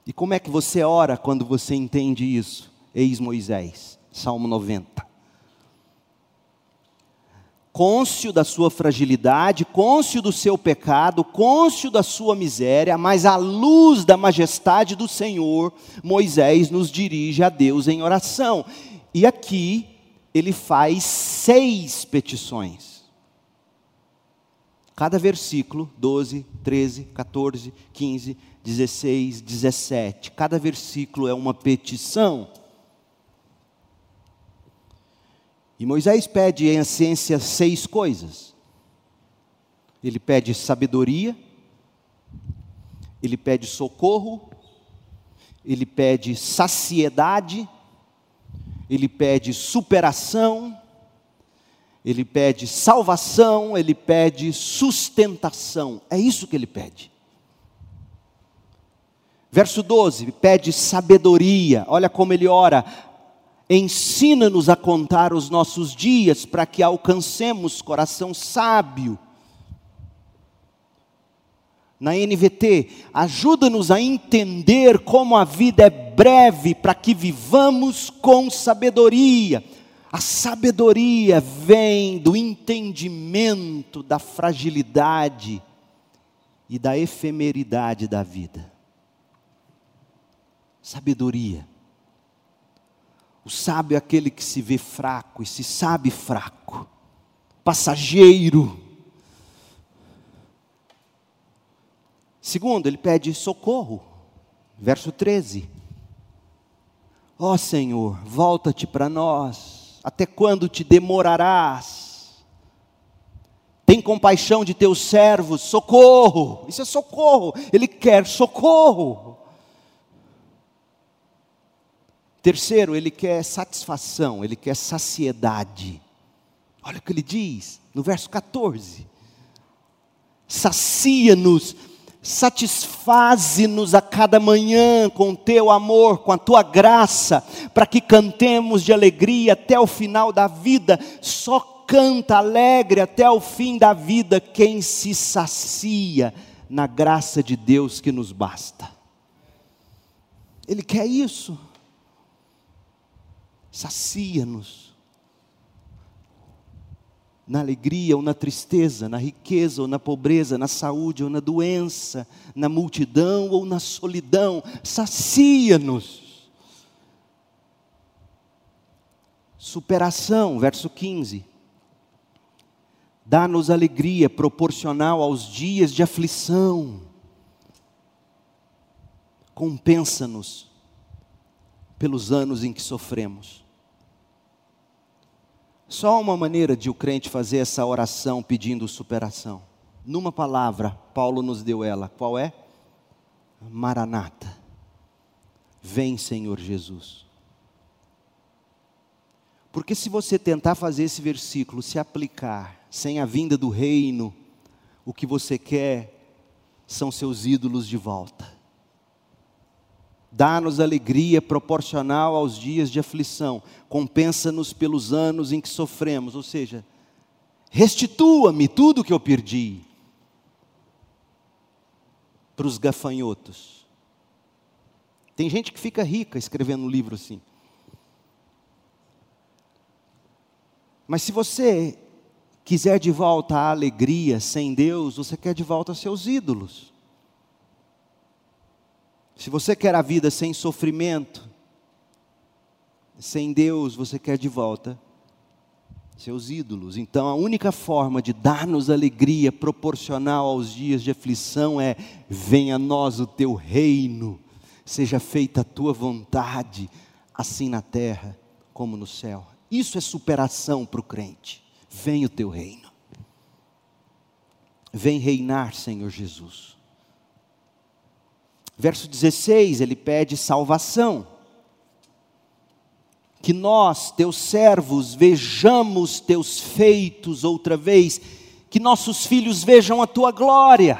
E como é que você ora quando você entende isso? Eis Moisés, Salmo 90 cônscio da sua fragilidade, cônscio do seu pecado, cônscio da sua miséria, mas à luz da majestade do Senhor, Moisés nos dirige a Deus em oração. E aqui ele faz seis petições. Cada versículo, 12, 13, 14, 15, 16, 17, cada versículo é uma petição. E Moisés pede, em essência, seis coisas. Ele pede sabedoria, ele pede socorro, ele pede saciedade, ele pede superação, ele pede salvação, ele pede sustentação. É isso que ele pede. Verso 12, pede sabedoria. Olha como ele ora: Ensina-nos a contar os nossos dias para que alcancemos coração sábio. Na NVT, ajuda-nos a entender como a vida é breve para que vivamos com sabedoria. A sabedoria vem do entendimento da fragilidade e da efemeridade da vida. Sabedoria. O sábio é aquele que se vê fraco e se sabe fraco, passageiro. Segundo, ele pede socorro. Verso 13. Ó oh, Senhor, volta-te para nós. Até quando te demorarás? Tem compaixão de teus servos, socorro. Isso é socorro. Ele quer socorro. Terceiro, ele quer satisfação, ele quer saciedade. Olha o que ele diz no verso 14: sacia-nos, satisfaze-nos a cada manhã com teu amor, com a tua graça, para que cantemos de alegria até o final da vida. Só canta alegre até o fim da vida quem se sacia na graça de Deus que nos basta. Ele quer isso. Sacia-nos na alegria ou na tristeza, na riqueza ou na pobreza, na saúde ou na doença, na multidão ou na solidão, sacia-nos. Superação, verso 15. Dá-nos alegria proporcional aos dias de aflição. Compensa-nos pelos anos em que sofremos. Só uma maneira de o crente fazer essa oração pedindo superação. Numa palavra, Paulo nos deu ela. Qual é? Maranata. Vem, Senhor Jesus. Porque se você tentar fazer esse versículo se aplicar sem a vinda do reino, o que você quer são seus ídolos de volta. Dá-nos alegria proporcional aos dias de aflição, compensa-nos pelos anos em que sofremos, ou seja, restitua-me tudo que eu perdi para os gafanhotos. Tem gente que fica rica escrevendo um livro assim. Mas se você quiser de volta a alegria sem Deus, você quer de volta seus ídolos. Se você quer a vida sem sofrimento, sem Deus, você quer de volta seus ídolos. Então, a única forma de dar-nos alegria proporcional aos dias de aflição é: venha a nós o teu reino, seja feita a tua vontade, assim na terra como no céu. Isso é superação para o crente. Vem o teu reino. Vem reinar, Senhor Jesus. Verso 16, ele pede salvação. Que nós, teus servos, vejamos teus feitos outra vez, que nossos filhos vejam a tua glória.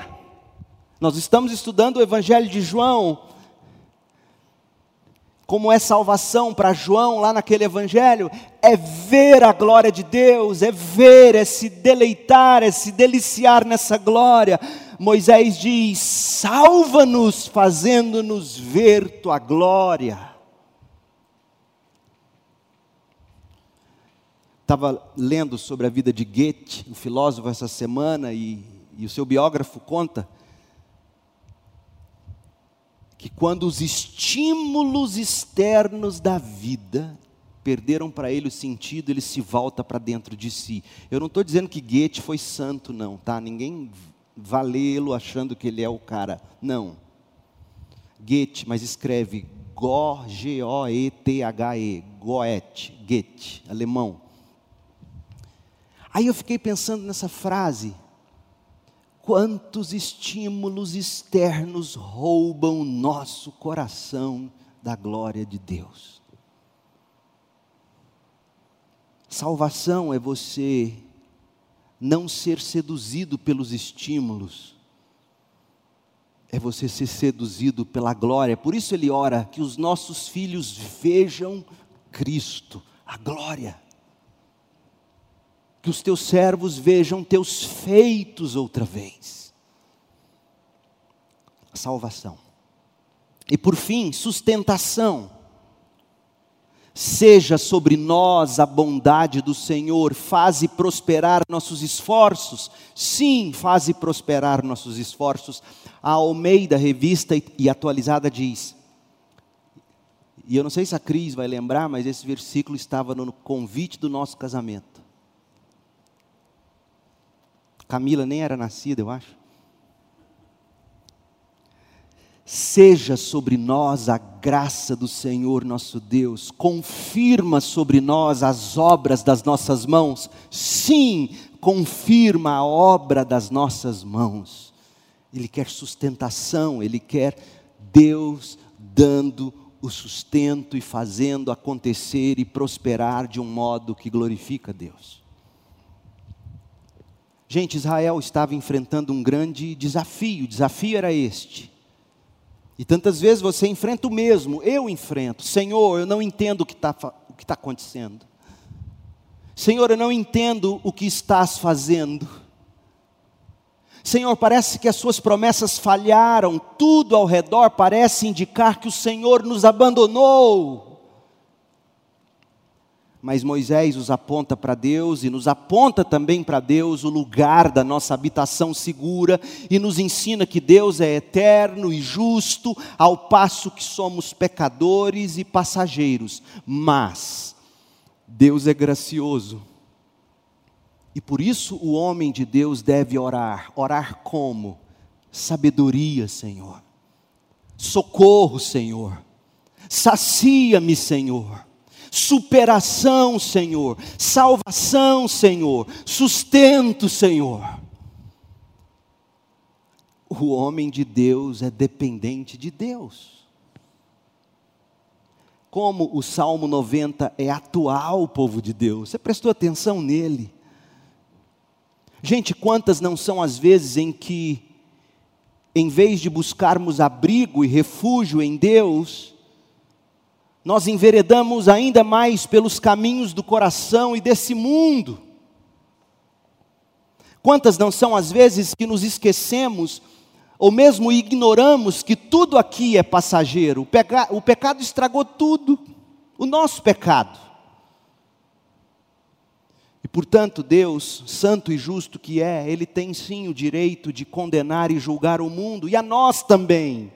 Nós estamos estudando o Evangelho de João, como é salvação para João lá naquele evangelho, é ver a glória de Deus, é ver, é se deleitar, é se deliciar nessa glória. Moisés diz: salva-nos, fazendo-nos ver tua glória. Estava lendo sobre a vida de Goethe, o filósofo, essa semana, e, e o seu biógrafo conta que quando os estímulos externos da vida perderam para ele o sentido, ele se volta para dentro de si. Eu não estou dizendo que Goethe foi santo, não, tá? Ninguém valê-lo achando que ele é o cara. Não. Goethe, mas escreve G-O-E-T-H-E, Goethe, Goethe, alemão. Aí eu fiquei pensando nessa frase. Quantos estímulos externos roubam nosso coração da glória de Deus? Salvação é você não ser seduzido pelos estímulos, é você ser seduzido pela glória. Por isso ele ora que os nossos filhos vejam Cristo, a glória. Que os teus servos vejam teus feitos outra vez. A salvação. E por fim, sustentação Seja sobre nós a bondade do Senhor, faze prosperar nossos esforços. Sim, faze prosperar nossos esforços. A Almeida, revista e atualizada, diz. E eu não sei se a Cris vai lembrar, mas esse versículo estava no convite do nosso casamento. Camila nem era nascida, eu acho. Seja sobre nós a graça do Senhor nosso Deus, confirma sobre nós as obras das nossas mãos. Sim, confirma a obra das nossas mãos. Ele quer sustentação, ele quer Deus dando o sustento e fazendo acontecer e prosperar de um modo que glorifica Deus. Gente, Israel estava enfrentando um grande desafio, o desafio era este. E tantas vezes você enfrenta o mesmo, eu enfrento. Senhor, eu não entendo o que está tá acontecendo. Senhor, eu não entendo o que estás fazendo. Senhor, parece que as suas promessas falharam, tudo ao redor parece indicar que o Senhor nos abandonou. Mas Moisés os aponta para Deus e nos aponta também para Deus o lugar da nossa habitação segura e nos ensina que Deus é eterno e justo, ao passo que somos pecadores e passageiros. Mas Deus é gracioso. E por isso o homem de Deus deve orar. Orar como? Sabedoria, Senhor. Socorro, Senhor. Sacia-me, Senhor superação, Senhor, salvação, Senhor, sustento, Senhor. O homem de Deus é dependente de Deus. Como o Salmo 90 é atual, povo de Deus, você prestou atenção nele? Gente, quantas não são as vezes em que, em vez de buscarmos abrigo e refúgio em Deus, nós enveredamos ainda mais pelos caminhos do coração e desse mundo. Quantas não são as vezes que nos esquecemos, ou mesmo ignoramos que tudo aqui é passageiro? O, peca o pecado estragou tudo, o nosso pecado. E portanto, Deus, santo e justo que é, Ele tem sim o direito de condenar e julgar o mundo, e a nós também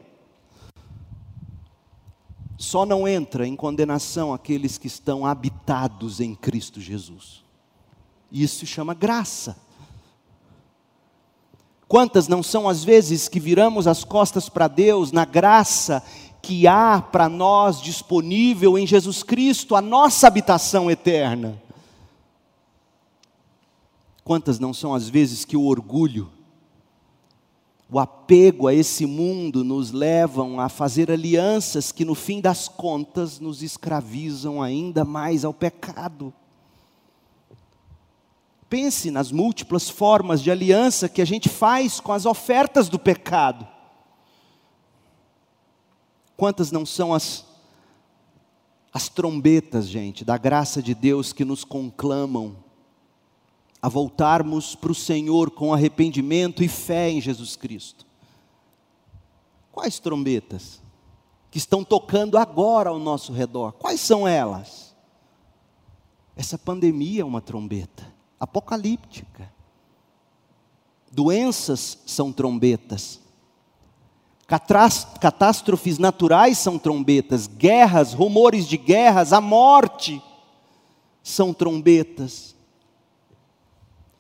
só não entra em condenação aqueles que estão habitados em Cristo Jesus. Isso se chama graça. Quantas não são as vezes que viramos as costas para Deus na graça que há para nós disponível em Jesus Cristo, a nossa habitação eterna? Quantas não são as vezes que o orgulho o apego a esse mundo nos levam a fazer alianças que no fim das contas nos escravizam ainda mais ao pecado. Pense nas múltiplas formas de aliança que a gente faz com as ofertas do pecado. Quantas não são as, as trombetas, gente, da graça de Deus que nos conclamam a voltarmos para o Senhor com arrependimento e fé em Jesus Cristo. Quais trombetas que estão tocando agora ao nosso redor? Quais são elas? Essa pandemia é uma trombeta apocalíptica. Doenças são trombetas. Catástrofes naturais são trombetas, guerras, rumores de guerras, a morte são trombetas.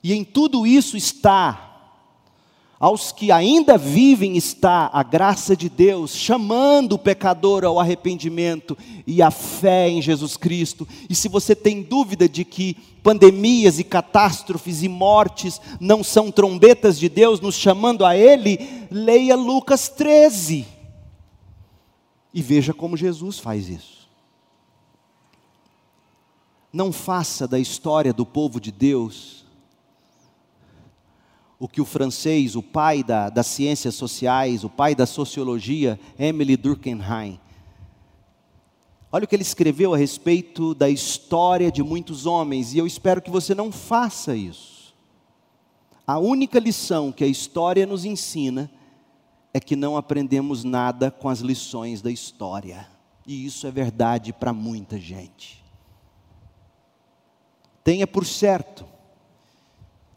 E em tudo isso está, aos que ainda vivem, está a graça de Deus, chamando o pecador ao arrependimento e à fé em Jesus Cristo. E se você tem dúvida de que pandemias e catástrofes e mortes não são trombetas de Deus nos chamando a Ele, leia Lucas 13 e veja como Jesus faz isso. Não faça da história do povo de Deus o que o francês, o pai da, das ciências sociais, o pai da sociologia, Emily Durkheim, olha o que ele escreveu a respeito da história de muitos homens, e eu espero que você não faça isso. A única lição que a história nos ensina é que não aprendemos nada com as lições da história, e isso é verdade para muita gente. Tenha por certo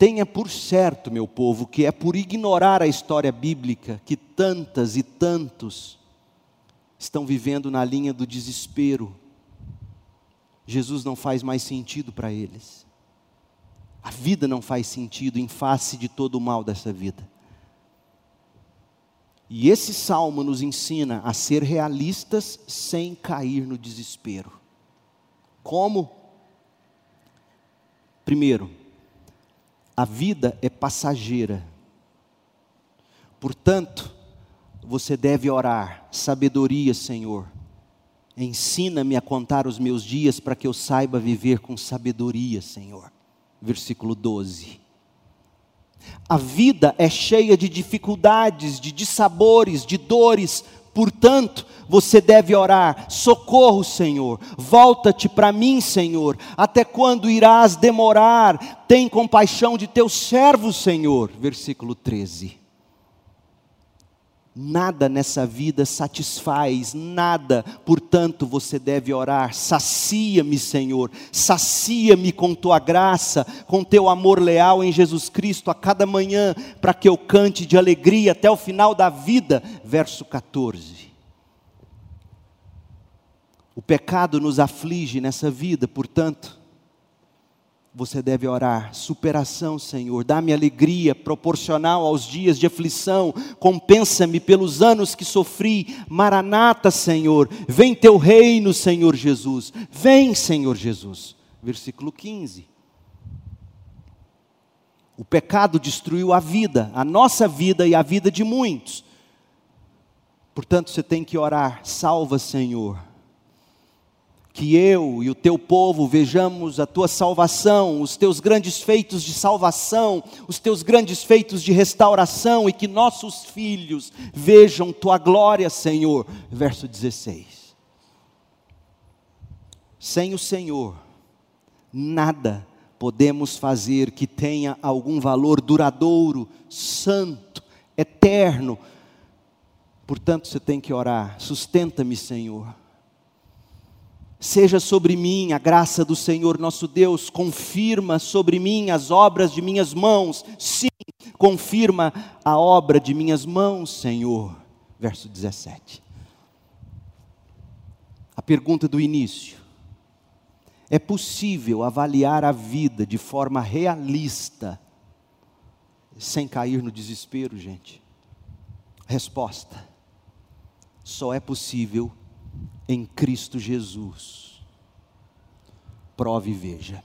Tenha por certo, meu povo, que é por ignorar a história bíblica que tantas e tantos estão vivendo na linha do desespero. Jesus não faz mais sentido para eles. A vida não faz sentido em face de todo o mal dessa vida. E esse salmo nos ensina a ser realistas sem cair no desespero. Como? Primeiro, a vida é passageira. Portanto, você deve orar, sabedoria, Senhor. Ensina-me a contar os meus dias para que eu saiba viver com sabedoria, Senhor. Versículo 12. A vida é cheia de dificuldades, de dissabores, de dores, portanto, você deve orar: socorro, Senhor, volta-te para mim, Senhor. Até quando irás demorar? Tem compaixão de teu servo, Senhor. Versículo 13. Nada nessa vida satisfaz, nada, portanto você deve orar. Sacia-me, Senhor, sacia-me com tua graça, com teu amor leal em Jesus Cristo a cada manhã, para que eu cante de alegria até o final da vida. Verso 14. O pecado nos aflige nessa vida, portanto, você deve orar: superação, Senhor, dá-me alegria proporcional aos dias de aflição, compensa-me pelos anos que sofri. Maranata, Senhor, vem teu reino, Senhor Jesus, vem, Senhor Jesus. Versículo 15. O pecado destruiu a vida, a nossa vida e a vida de muitos. Portanto, você tem que orar: salva, Senhor que eu e o teu povo vejamos a tua salvação, os teus grandes feitos de salvação, os teus grandes feitos de restauração e que nossos filhos vejam tua glória, Senhor. Verso 16. Sem o Senhor, nada podemos fazer que tenha algum valor duradouro, santo, eterno. Portanto, você tem que orar: sustenta-me, Senhor Seja sobre mim a graça do Senhor nosso Deus, confirma sobre mim as obras de minhas mãos. Sim, confirma a obra de minhas mãos, Senhor. Verso 17. A pergunta do início: É possível avaliar a vida de forma realista, sem cair no desespero, gente? Resposta: só é possível em Cristo Jesus. Prove e veja.